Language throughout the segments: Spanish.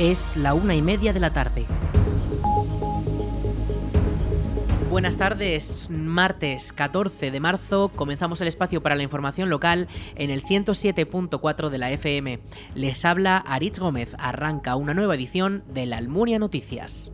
Es la una y media de la tarde. Buenas tardes, martes 14 de marzo comenzamos el espacio para la información local en el 107.4 de la FM. Les habla Aritz Gómez, arranca una nueva edición de la Almunia Noticias.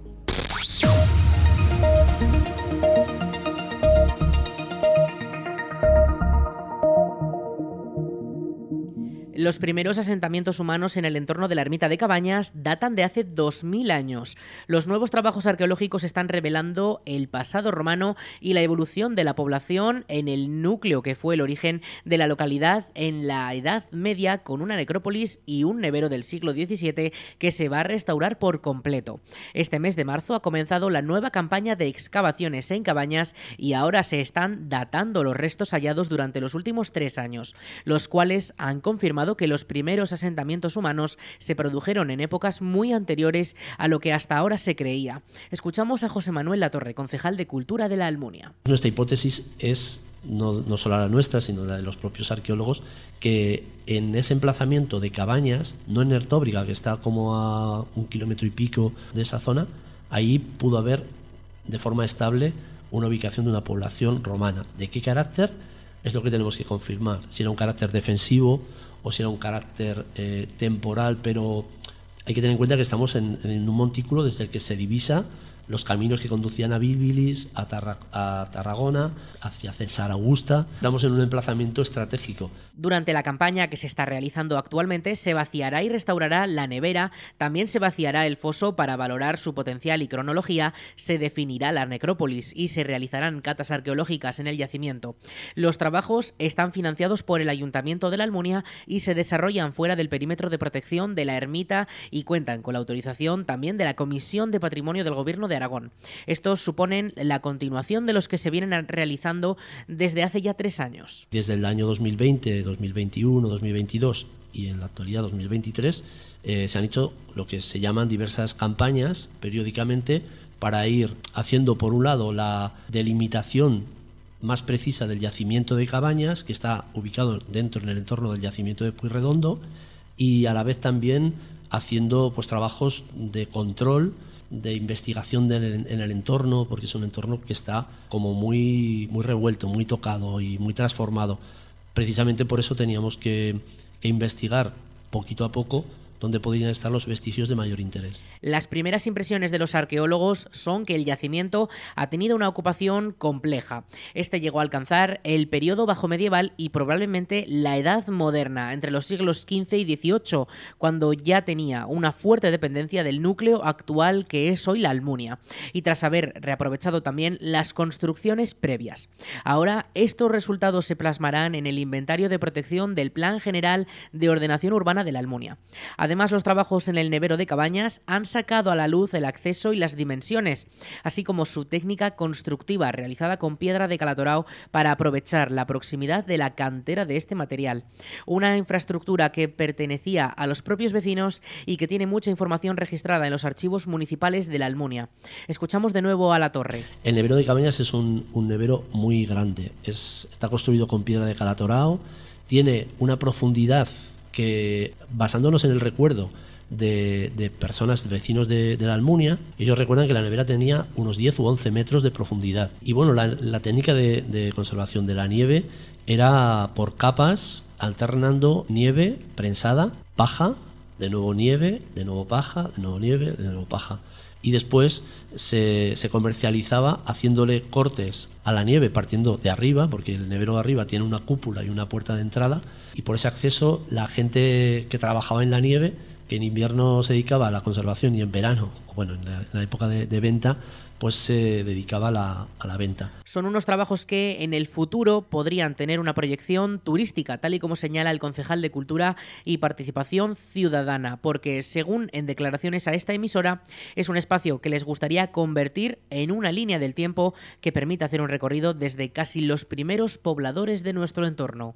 Los primeros asentamientos humanos en el entorno de la ermita de Cabañas datan de hace 2000 años. Los nuevos trabajos arqueológicos están revelando el pasado romano y la evolución de la población en el núcleo que fue el origen de la localidad en la Edad Media con una necrópolis y un nevero del siglo XVII que se va a restaurar por completo. Este mes de marzo ha comenzado la nueva campaña de excavaciones en Cabañas y ahora se están datando los restos hallados durante los últimos tres años, los cuales han confirmado que los primeros asentamientos humanos se produjeron en épocas muy anteriores a lo que hasta ahora se creía. Escuchamos a José Manuel Latorre, concejal de Cultura de la Almunia. Nuestra hipótesis es no, no, solo la nuestra, sino la de los propios arqueólogos, que en ese emplazamiento de cabañas, no en Ertóbriga, que está como a un kilómetro y pico de esa zona, ahí pudo haber de forma estable una ubicación de una población romana. ¿De qué carácter? Es lo que tenemos que confirmar. Si era un carácter defensivo o si era un carácter eh, temporal, pero hay que tener en cuenta que estamos en, en, un montículo desde el que se divisa los caminos que conducían a Bíbilis, a, Tarragona, hacia César Augusta. Estamos en un emplazamiento estratégico. Durante la campaña que se está realizando actualmente se vaciará y restaurará la nevera, también se vaciará el foso para valorar su potencial y cronología, se definirá la necrópolis y se realizarán catas arqueológicas en el yacimiento. Los trabajos están financiados por el Ayuntamiento de la Almunia y se desarrollan fuera del perímetro de protección de la ermita y cuentan con la autorización también de la Comisión de Patrimonio del Gobierno de Aragón. Estos suponen la continuación de los que se vienen realizando desde hace ya tres años. Desde el año 2020 2021, 2022 y en la actualidad 2023 eh, se han hecho lo que se llaman diversas campañas periódicamente para ir haciendo por un lado la delimitación más precisa del yacimiento de Cabañas, que está ubicado dentro en el entorno del yacimiento de Puyredondo, y a la vez también haciendo pues trabajos de control, de investigación en el entorno, porque es un entorno que está como muy, muy revuelto, muy tocado y muy transformado. Precisamente por eso teníamos que, que investigar poquito a poco donde podrían estar los vestigios de mayor interés. Las primeras impresiones de los arqueólogos son que el yacimiento ha tenido una ocupación compleja. Este llegó a alcanzar el periodo bajo medieval y probablemente la edad moderna, entre los siglos XV y XVIII, cuando ya tenía una fuerte dependencia del núcleo actual que es hoy la Almunia, y tras haber reaprovechado también las construcciones previas. Ahora estos resultados se plasmarán en el inventario de protección del Plan General de Ordenación Urbana de la Almunia. Además, los trabajos en el nevero de Cabañas han sacado a la luz el acceso y las dimensiones, así como su técnica constructiva realizada con piedra de Calatorao para aprovechar la proximidad de la cantera de este material. Una infraestructura que pertenecía a los propios vecinos y que tiene mucha información registrada en los archivos municipales de la Almunia. Escuchamos de nuevo a la torre. El nevero de Cabañas es un, un nevero muy grande. Es, está construido con piedra de Calatorao, tiene una profundidad que basándonos en el recuerdo de, personas, vecinos de, la Almunia, ellos recuerdan que la nevera tenía unos 10 u 11 metros de profundidad. Y bueno, la, técnica de, conservación de la nieve era por capas, alternando nieve prensada, paja, de nuevo nieve, de nuevo paja, de nuevo nieve, de nuevo paja y después se, se, comercializaba haciéndole cortes a la nieve partiendo de arriba, porque el nevero de arriba tiene una cúpula y una puerta de entrada, y por ese acceso la gente que trabajaba en la nieve, que en invierno se dedicaba a la conservación y en verano, bueno, en la, época de, de venta, pues se dedicaba a la, a la, venta. Son unos trabajos que en el futuro podrían tener una proyección turística, tal y como señala el concejal de Cultura y Participación Ciudadana, porque según en declaraciones a esta emisora, es un espacio que les gustaría convertir en una línea del tiempo que permita hacer un recorrido desde casi los primeros pobladores de nuestro entorno.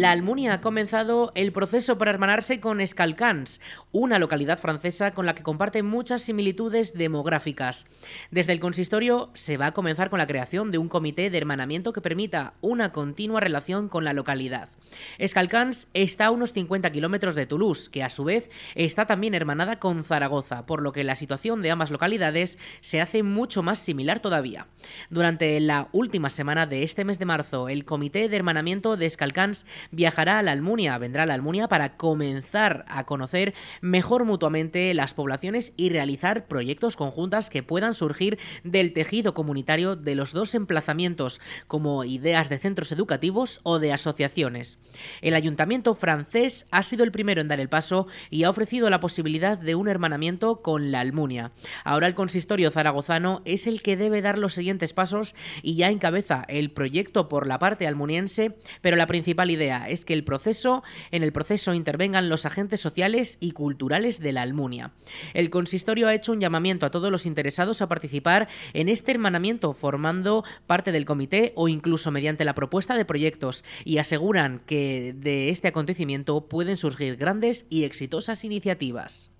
La Almunia ha comenzado el proceso para hermanarse con Escalcans, una localidad francesa con la que comparte muchas similitudes demográficas. Desde el consistorio se va a comenzar con la creación de un comité de hermanamiento que permita una continua relación con la localidad. Escalcans está a unos 50 kilómetros de Toulouse, que a su vez está también hermanada con Zaragoza, por lo que la situación de ambas localidades se hace mucho más similar todavía. Durante la última semana de este mes de marzo, el comité de hermanamiento de Escalcans viajará a la Almunia, vendrá a la Almunia para comenzar a conocer mejor mutuamente las poblaciones y realizar proyectos conjuntas que puedan surgir del tejido comunitario de los dos emplazamientos, como ideas de centros educativos o de asociaciones. El ayuntamiento francés ha sido el primero en dar el paso y ha ofrecido la posibilidad de un hermanamiento con la Almunia. Ahora el consistorio zaragozano es el que debe dar los siguientes pasos y ya encabeza el proyecto por la parte almuniense, pero la principal idea es que el proceso, en el proceso intervengan los agentes sociales y culturales de la Almunia. El consistorio ha hecho un llamamiento a todos los interesados a participar en este hermanamiento formando parte del comité o incluso mediante la propuesta de proyectos y aseguran que de este acontecimiento pueden surgir grandes y exitosas iniciativas.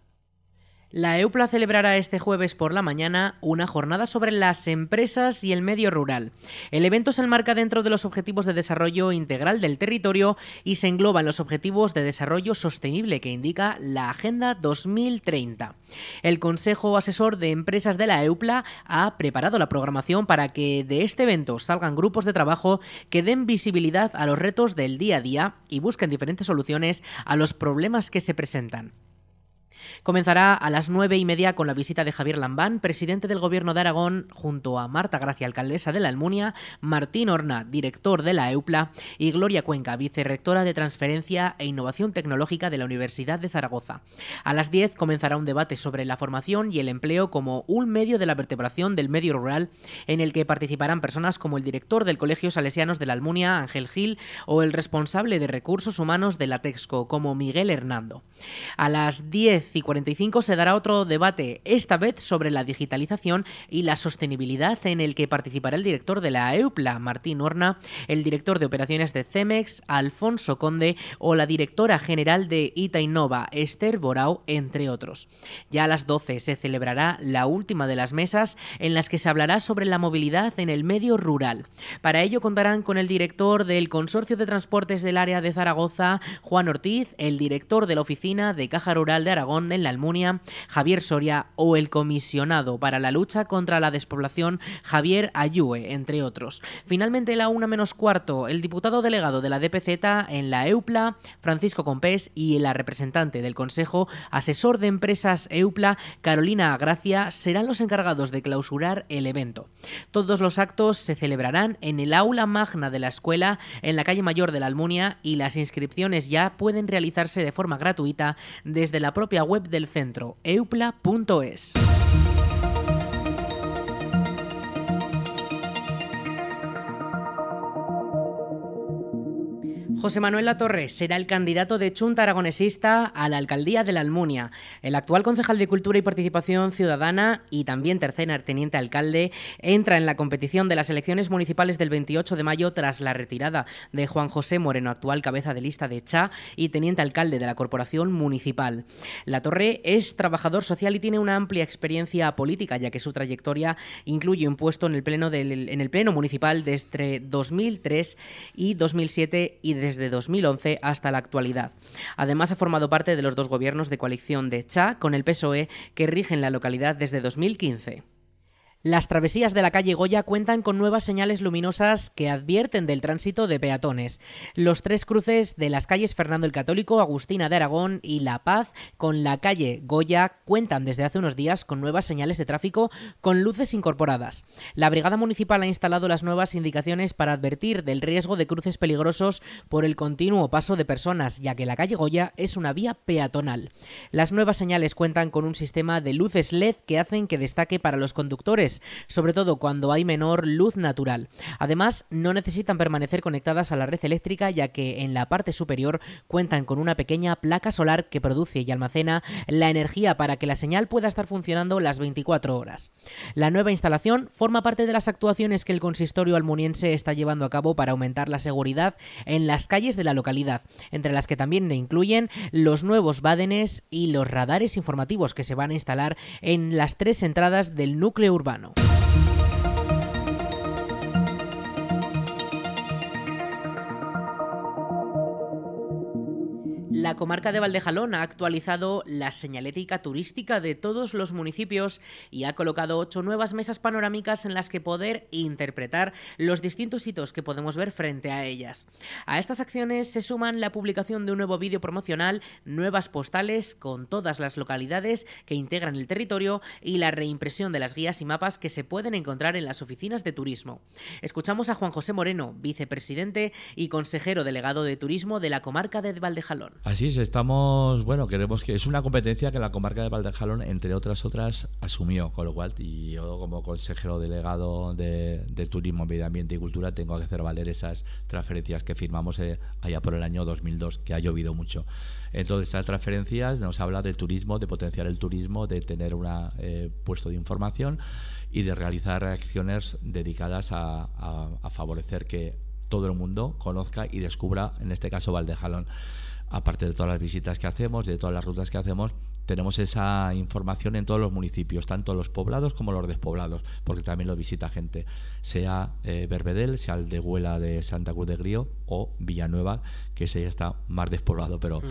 La EUPLA celebrará este jueves por la mañana una jornada sobre las empresas y el medio rural. El evento se enmarca dentro de los Objetivos de Desarrollo Integral del Territorio y se engloba en los Objetivos de Desarrollo Sostenible que indica la Agenda 2030. El Consejo Asesor de Empresas de la EUPLA ha preparado la programación para que de este evento salgan grupos de trabajo que den visibilidad a los retos del día a día y busquen diferentes soluciones a los problemas que se presentan. Comenzará a las nueve y media con la visita de Javier Lambán, presidente del Gobierno de Aragón, junto a Marta Gracia, alcaldesa de la Almunia, Martín Horna, director de la EUPLA, y Gloria Cuenca, vicerrectora de Transferencia e Innovación Tecnológica de la Universidad de Zaragoza. A las diez comenzará un debate sobre la formación y el empleo como un medio de la vertebración del medio rural, en el que participarán personas como el director del Colegio Salesianos de la Almunia, Ángel Gil, o el responsable de recursos humanos de la Texco, como Miguel Hernando. A las diez y 45 se dará otro debate, esta vez sobre la digitalización y la sostenibilidad, en el que participará el director de la EUPLA, Martín Horna, el director de operaciones de CEMEX, Alfonso Conde, o la directora general de ITA Innova, Esther Borao, entre otros. Ya a las 12 se celebrará la última de las mesas en las que se hablará sobre la movilidad en el medio rural. Para ello contarán con el director del Consorcio de Transportes del área de Zaragoza, Juan Ortiz, el director de la Oficina de Caja Rural de Aragón, en la Almunia, Javier Soria o el comisionado para la lucha contra la despoblación, Javier Ayue, entre otros. Finalmente, la una menos cuarto, el diputado delegado de la DPZ en la EUPLA, Francisco Compés, y la representante del Consejo Asesor de Empresas EUPLA, Carolina Gracia, serán los encargados de clausurar el evento. Todos los actos se celebrarán en el aula magna de la escuela en la calle Mayor de la Almunia y las inscripciones ya pueden realizarse de forma gratuita desde la propia web del centro, eupla.es. José Manuel Latorre será el candidato de Chunta Aragonesista a la alcaldía de la Almunia. El actual concejal de Cultura y Participación Ciudadana y también tercer teniente alcalde entra en la competición de las elecciones municipales del 28 de mayo tras la retirada de Juan José Moreno, actual cabeza de lista de CHA y teniente alcalde de la Corporación Municipal. Latorre es trabajador social y tiene una amplia experiencia política, ya que su trayectoria incluye un puesto en el pleno, del, en el pleno municipal desde 2003 y 2007 y desde desde 2011 hasta la actualidad. Además, ha formado parte de los dos gobiernos de coalición de Cha con el PSOE que rigen la localidad desde 2015. Las travesías de la calle Goya cuentan con nuevas señales luminosas que advierten del tránsito de peatones. Los tres cruces de las calles Fernando el Católico, Agustina de Aragón y La Paz con la calle Goya cuentan desde hace unos días con nuevas señales de tráfico con luces incorporadas. La Brigada Municipal ha instalado las nuevas indicaciones para advertir del riesgo de cruces peligrosos por el continuo paso de personas, ya que la calle Goya es una vía peatonal. Las nuevas señales cuentan con un sistema de luces LED que hacen que destaque para los conductores sobre todo cuando hay menor luz natural. Además, no necesitan permanecer conectadas a la red eléctrica ya que en la parte superior cuentan con una pequeña placa solar que produce y almacena la energía para que la señal pueda estar funcionando las 24 horas. La nueva instalación forma parte de las actuaciones que el consistorio almuniense está llevando a cabo para aumentar la seguridad en las calles de la localidad, entre las que también incluyen los nuevos bádenes y los radares informativos que se van a instalar en las tres entradas del núcleo urbano. ነው። La comarca de Valdejalón ha actualizado la señalética turística de todos los municipios y ha colocado ocho nuevas mesas panorámicas en las que poder interpretar los distintos hitos que podemos ver frente a ellas. A estas acciones se suman la publicación de un nuevo vídeo promocional, nuevas postales con todas las localidades que integran el territorio y la reimpresión de las guías y mapas que se pueden encontrar en las oficinas de turismo. Escuchamos a Juan José Moreno, vicepresidente y consejero delegado de turismo de la comarca de Valdejalón. Así es, estamos, bueno, queremos que es una competencia que la comarca de Valdejalón, entre otras otras, asumió, con lo cual, y yo como consejero delegado de, Turismo, Medio Ambiente y Cultura tengo que hacer valer esas transferencias que firmamos eh, allá por el año 2002, que ha llovido mucho. Entonces, esas transferencias nos habla del turismo, de potenciar el turismo, de tener un eh, puesto de información y de realizar acciones dedicadas a, a favorecer que todo el mundo conozca y descubra, en este caso, Valdejalón aparte de todas las visitas que hacemos, de todas las rutas que hacemos, tenemos esa información en todos los municipios, tanto los poblados como los despoblados, porque también lo visita gente, sea eh, Berbedel, sea el de Huela de Santa Cruz de Grío o Villanueva, que ese ya está más despoblado, pero,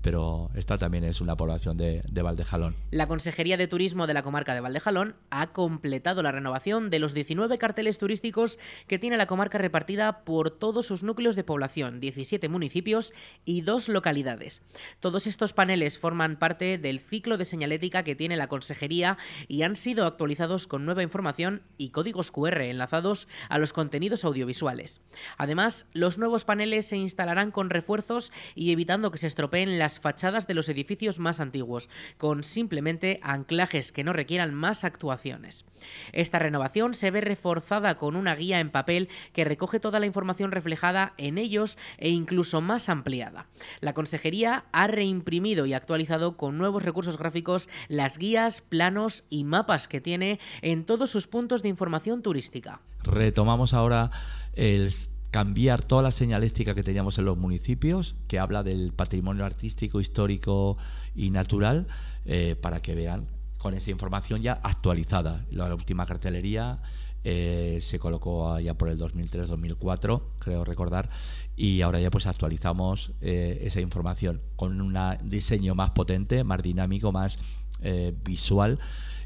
pero esta también es una población de, de Valdejalón. La Consejería de Turismo de la comarca de Valdejalón ha completado la renovación de los 19 carteles turísticos que tiene la comarca repartida por todos sus núcleos de población, 17 municipios y dos localidades. Todos estos paneles forman parte del ciclo de señalética que tiene la consejería y han sido actualizados con nueva información y códigos QR enlazados a los contenidos audiovisuales. Además, los nuevos paneles se instalarán con refuerzos y evitando que se estropeen las fachadas de los edificios más antiguos, con simplemente anclajes que no requieran más actuaciones. Esta renovación se ve reforzada con una guía en papel que recoge toda la información reflejada en ellos e incluso más ampliada. La consejería ha reimprimido y actualizado con nuevos recursos gráficos las guías, planos y mapas que tiene en todos sus puntos de información turística. Retomamos ahora el cambiar toda la señalística que teníamos en los municipios, que habla del patrimonio artístico, histórico y natural, eh, para que vean con esa información ya actualizada. La última cartelería eh, se colocó allá por el 2003-2004, creo recordar, y ahora ya pues actualizamos eh, esa información con un diseño más potente, más dinámico, más eh, visual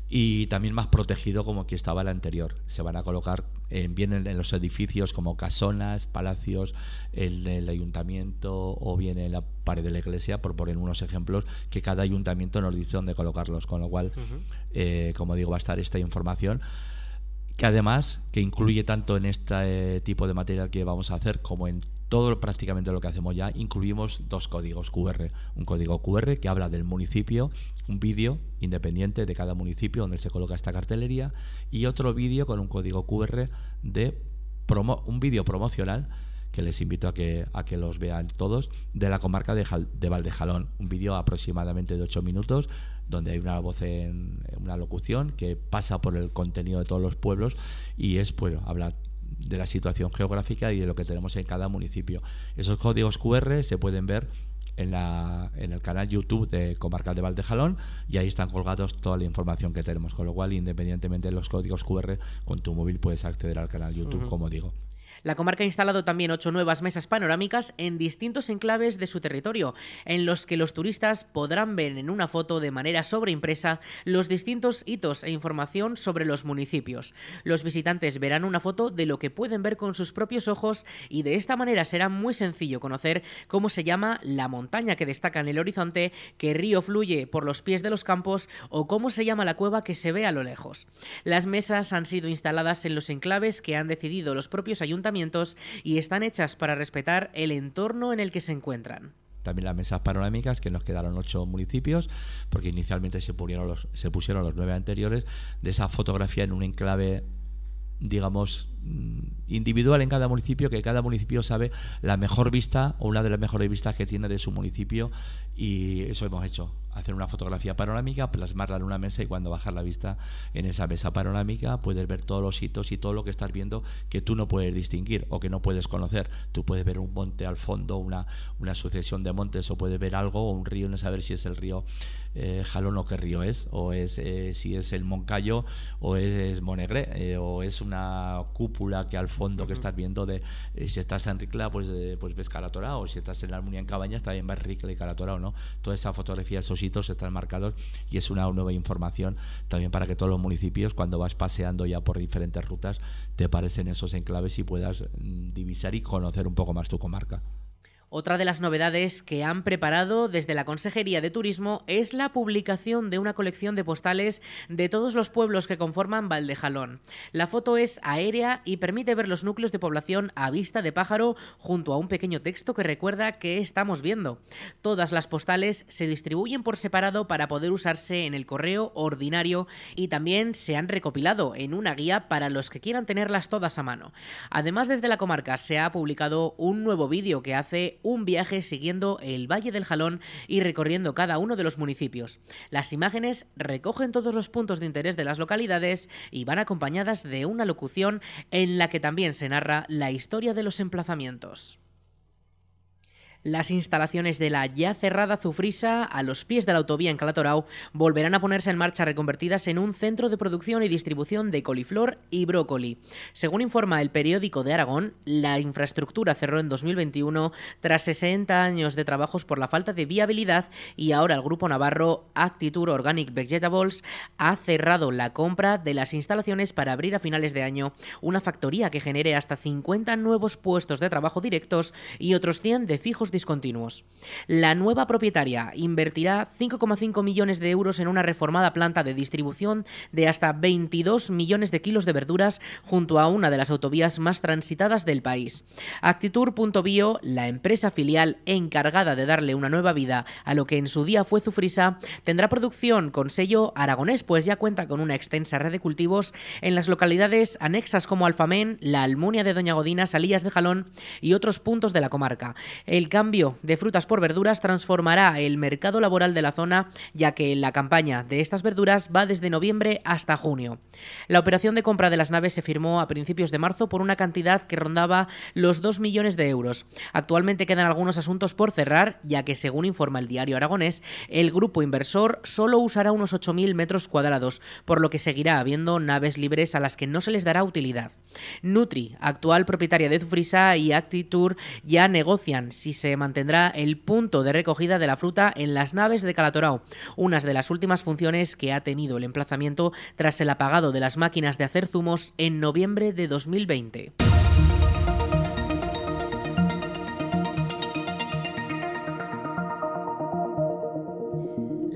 y también más protegido como que estaba el anterior. Se van a colocar bien en, los edificios como casonas, palacios, en el ayuntamiento o bien en la pared de la iglesia, por poner unos ejemplos, que cada ayuntamiento nos dice dónde colocarlos. Con lo cual, como digo, va a estar esta información que además que incluye tanto en este tipo de material que vamos a hacer como en todo prácticamente lo que hacemos ya, incluimos dos códigos QR. Un código QR que habla del municipio, un vídeo independiente de cada municipio donde se coloca esta cartelería y otro vídeo con un código QR de promo un vídeo promocional que les invito a que, a que los vean todos, de la comarca de, de Valdejalón. Un vídeo aproximadamente de 8 minutos donde hay una voz en una locución que pasa por el contenido de todos los pueblos y es, pues, habla de la situación geográfica y de lo que tenemos en cada municipio. Esos códigos QR se pueden ver en, la, en el canal YouTube de Comarcal de Valdejalón y ahí están colgados toda la información que tenemos, con lo cual independientemente de los códigos QR, con tu móvil puedes acceder al canal YouTube, como digo. La comarca ha instalado también ocho nuevas mesas panorámicas en distintos enclaves de su territorio, en los que los turistas podrán ver en una foto de manera sobreimpresa los distintos hitos e información sobre los municipios. Los visitantes verán una foto de lo que pueden ver con sus propios ojos y de esta manera será muy sencillo conocer cómo se llama la montaña que destaca en el horizonte, qué río fluye por los pies de los campos o cómo se llama la cueva que se ve a lo lejos. Las mesas han sido instaladas en los enclaves que han decidido los propios ayuntamientos y están hechas para respetar el entorno en el que se encuentran. también las mesas panorámicas, que nos quedaron ocho municipios, porque inicialmente se, pusieron los, se pusieron los nueve anteriores, de esa fotografía en un enclave digamos, individual en cada municipio, que cada municipio sabe la mejor vista o una de las mejores vistas que tiene de su municipio y eso hemos hecho hacer una fotografía panorámica, plasmarla en una mesa y cuando bajas la vista en esa mesa panorámica puedes ver todos los hitos y todo lo que estás viendo que tú no puedes distinguir o que no puedes conocer. Tú puedes ver un monte al fondo, una, una sucesión de montes o puedes ver algo o un río, no saber si es el río eh, Jalón o qué río es, o es eh, si es el Moncayo o es Monegre, eh, o es una cúpula que al fondo que estás viendo de si estás en Ricla pues, pues ves Calatorao, o si estás en la Armonía en Cabañas también ves Ricla y Calatorao, ¿no? Toda esa fotografía, esos están marcados y es una nueva información también para que todos los municipios, cuando vas paseando ya por diferentes rutas, te parecen esos enclaves y puedas mm, divisar y conocer un poco más tu comarca. Otra de las novedades que han preparado desde la Consejería de Turismo es la publicación de una colección de postales de todos los pueblos que conforman Valdejalón. La foto es aérea y permite ver los núcleos de población a vista de pájaro junto a un pequeño texto que recuerda que estamos viendo. Todas las postales se distribuyen por separado para poder usarse en el correo ordinario y también se han recopilado en una guía para los que quieran tenerlas todas a mano. Además, desde la comarca se ha publicado un nuevo vídeo que hace un viaje siguiendo el Valle del Jalón y recorriendo cada uno de los municipios. Las imágenes recogen todos los puntos de interés de las localidades y van acompañadas de una locución en la que también se narra la historia de los emplazamientos. Las instalaciones de la ya cerrada Zufrisa, a los pies de la autovía en Calatorao, volverán a ponerse en marcha reconvertidas en un centro de producción y distribución de coliflor y brócoli. Según informa el periódico de Aragón, la infraestructura cerró en 2021 tras 60 años de trabajos por la falta de viabilidad y ahora el grupo navarro Actiture Organic Vegetables ha cerrado la compra de las instalaciones para abrir a finales de año una factoría que genere hasta 50 nuevos puestos de trabajo directos y otros 100 de fijos discontinuos. La nueva propietaria invertirá 5,5 millones de euros en una reformada planta de distribución de hasta 22 millones de kilos de verduras junto a una de las autovías más transitadas del país. Actitur.bio, la empresa filial encargada de darle una nueva vida a lo que en su día fue Zufrisa, tendrá producción con sello aragonés, pues ya cuenta con una extensa red de cultivos en las localidades anexas como Alfamén, la Almunia de Doña Godina, Salías de Jalón y otros puntos de la comarca. El cambio de frutas por verduras transformará el mercado laboral de la zona, ya que la campaña de estas verduras va desde noviembre hasta junio. La operación de compra de las naves se firmó a principios de marzo por una cantidad que rondaba los 2 millones de euros. Actualmente quedan algunos asuntos por cerrar, ya que según informa el diario aragonés, el grupo inversor solo usará unos 8.000 metros cuadrados, por lo que seguirá habiendo naves libres a las que no se les dará utilidad. Nutri, actual propietaria de Zufrisa y Actitur, ya negocian si se mantendrá el punto de recogida de la fruta en las naves de Calatorao, unas de las últimas funciones que ha tenido el emplazamiento tras el apagado de las máquinas de hacer zumos en noviembre de 2020.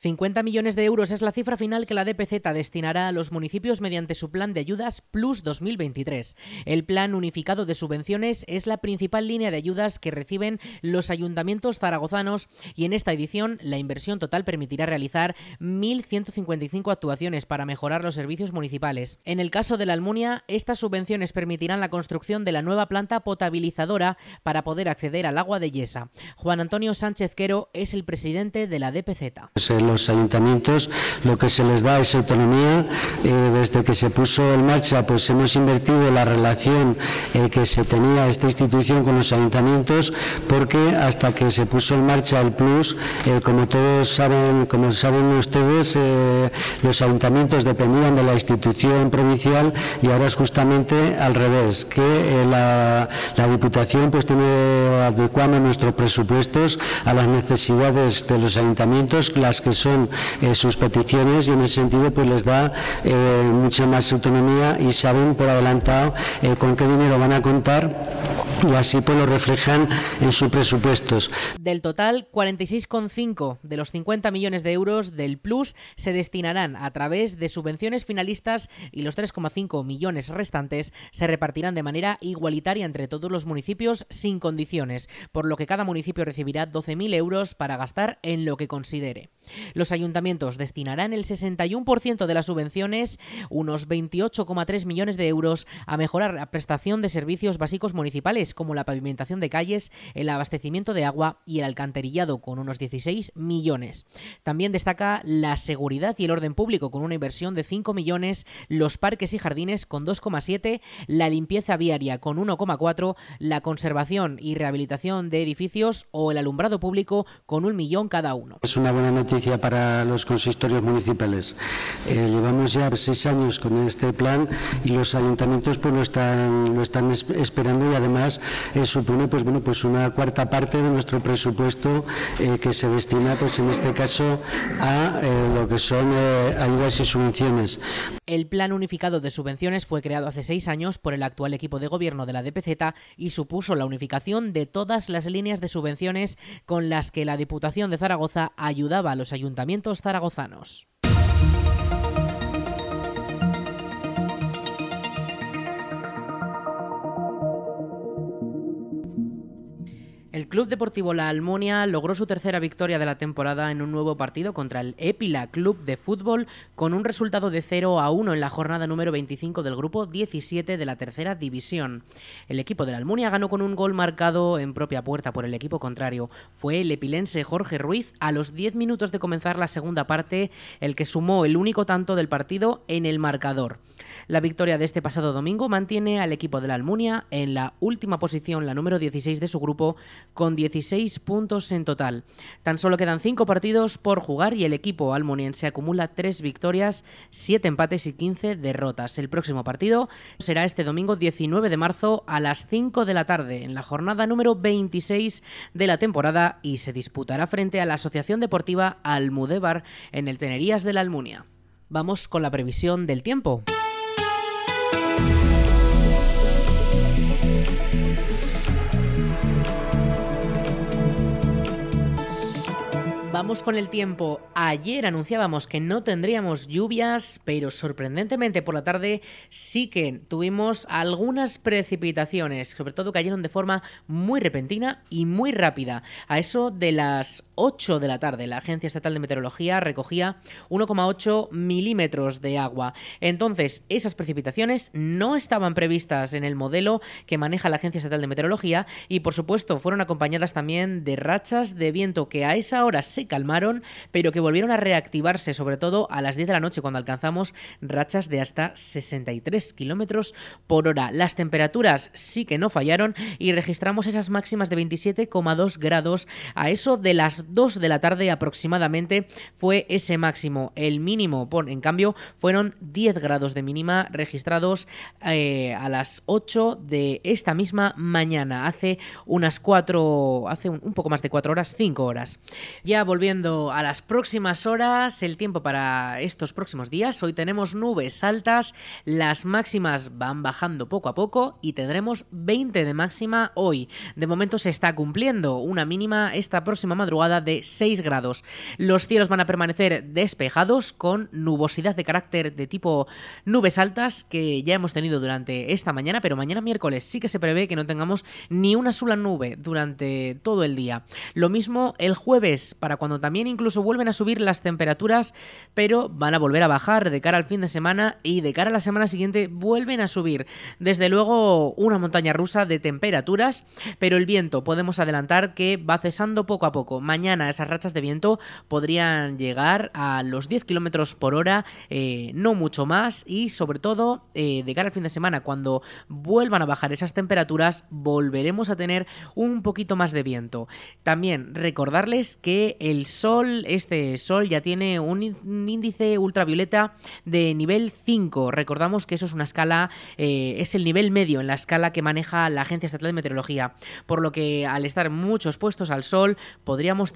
50 millones de euros es la cifra final que la DPZ destinará a los municipios mediante su plan de ayudas Plus 2023. El plan unificado de subvenciones es la principal línea de ayudas que reciben los ayuntamientos zaragozanos y en esta edición la inversión total permitirá realizar 1.155 actuaciones para mejorar los servicios municipales. En el caso de la Almunia, estas subvenciones permitirán la construcción de la nueva planta potabilizadora para poder acceder al agua de Yesa. Juan Antonio Sánchez Quero es el presidente de la DPZ los ayuntamientos lo que se les da es autonomía. Eh, desde que se puso en marcha, pues hemos invertido la relación eh, que se tenía esta institución con los ayuntamientos, porque hasta que se puso en marcha el Plus, eh, como todos saben, como saben ustedes, los ayuntamientos dependían de la institución provincial y ahora es justamente al revés, que la, la Diputación pues tiene adecuando nuestros presupuestos a las necesidades de los ayuntamientos, las que son sus peticiones y en ese sentido pues les da eh, mucha más autonomía y saben por adelantado eh, con qué dinero van a contar y así pues lo reflejan en sus presupuestos. Del total, 46,5 de los 50 millones de euros del Plus se destinarán a través de subvenciones finalistas y los 3,5 millones restantes se repartirán de manera igualitaria entre todos los municipios sin condiciones, por lo que cada municipio recibirá 12.000 euros para gastar en lo que considere. Los ayuntamientos destinarán el 61% de las subvenciones, unos 28,3 millones de euros, a mejorar la prestación de servicios básicos municipales como la pavimentación de calles, el abastecimiento de agua y el alcantarillado con unos 16 millones. También destaca la seguridad y el orden público con una inversión de 5 millones, los parques y jardines con 2,7, la limpieza viaria con 1,4, la conservación y rehabilitación de edificios o el alumbrado público con un millón cada uno. Es una buena noticia para los consistorios municipales. Eh, llevamos ya seis años con este plan y los ayuntamientos pues lo están, lo están esperando y además eh, supone pues bueno pues una cuarta parte de nuestro presupuesto eh, que se destina pues en este caso a lo que son ayudas y subvenciones. El plan unificado de subvenciones fue creado hace seis años por el actual equipo de gobierno de la DPZ y supuso la unificación de todas las líneas de subvenciones con las que la Diputación de Zaragoza ayudaba a los ayuntamientos zaragozanos. El Club Deportivo La Almunia logró su tercera victoria de la temporada en un nuevo partido contra el Épila Club de Fútbol con un resultado de 0 a 1 en la jornada número 25 del grupo 17 de la tercera división. El equipo de la Almunia ganó con un gol marcado en propia puerta por el equipo contrario. Fue el epilense Jorge Ruiz a los 10 minutos de comenzar la segunda parte el que sumó el único tanto del partido en el marcador. La victoria de este pasado domingo mantiene al equipo de la Almunia en la última posición, la número 16 de su grupo, con 16 puntos en total. Tan solo quedan 5 partidos por jugar y el equipo almuniense acumula 3 victorias, 7 empates y 15 derrotas. El próximo partido será este domingo 19 de marzo a las 5 de la tarde, en la jornada número 26 de la temporada y se disputará frente a la Asociación Deportiva Almudévar en el Tenerías de la Almunia. Vamos con la previsión del tiempo. Vamos con el tiempo. Ayer anunciábamos que no tendríamos lluvias, pero sorprendentemente por la tarde sí que tuvimos algunas precipitaciones, sobre todo cayeron de forma muy repentina y muy rápida. A eso de las 8 de la tarde, la Agencia Estatal de Meteorología recogía 1,8 milímetros de agua. Entonces, esas precipitaciones no estaban previstas en el modelo que maneja la Agencia Estatal de Meteorología y, por supuesto, fueron acompañadas también de rachas de viento que a esa hora se calmaron, pero que volvieron a reactivarse, sobre todo a las 10 de la noche, cuando alcanzamos rachas de hasta 63 kilómetros por hora. Las temperaturas sí que no fallaron y registramos esas máximas de 27,2 grados. A eso de las 2 de la tarde aproximadamente fue ese máximo. El mínimo, en cambio, fueron 10 grados de mínima registrados eh, a las 8 de esta misma mañana. Hace unas 4, hace un, un poco más de 4 horas, 5 horas. Ya volviendo a las próximas horas, el tiempo para estos próximos días. Hoy tenemos nubes altas, las máximas van bajando poco a poco y tendremos 20 de máxima hoy. De momento se está cumpliendo una mínima esta próxima madrugada de 6 grados. Los cielos van a permanecer despejados con nubosidad de carácter de tipo nubes altas que ya hemos tenido durante esta mañana, pero mañana miércoles sí que se prevé que no tengamos ni una sola nube durante todo el día. Lo mismo el jueves para cuando también incluso vuelven a subir las temperaturas, pero van a volver a bajar de cara al fin de semana y de cara a la semana siguiente vuelven a subir. Desde luego una montaña rusa de temperaturas, pero el viento podemos adelantar que va cesando poco a poco. Mañana mañana esas rachas de viento podrían llegar a los 10 kilómetros por hora, eh, no mucho más, y sobre todo eh, de cara al fin de semana, cuando vuelvan a bajar esas temperaturas, volveremos a tener un poquito más de viento. También recordarles que el sol, este sol ya tiene un índice ultravioleta de nivel 5. Recordamos que eso es una escala, eh, es el nivel medio en la escala que maneja la Agencia Estatal de Meteorología, por lo que al estar muchos puestos al sol podríamos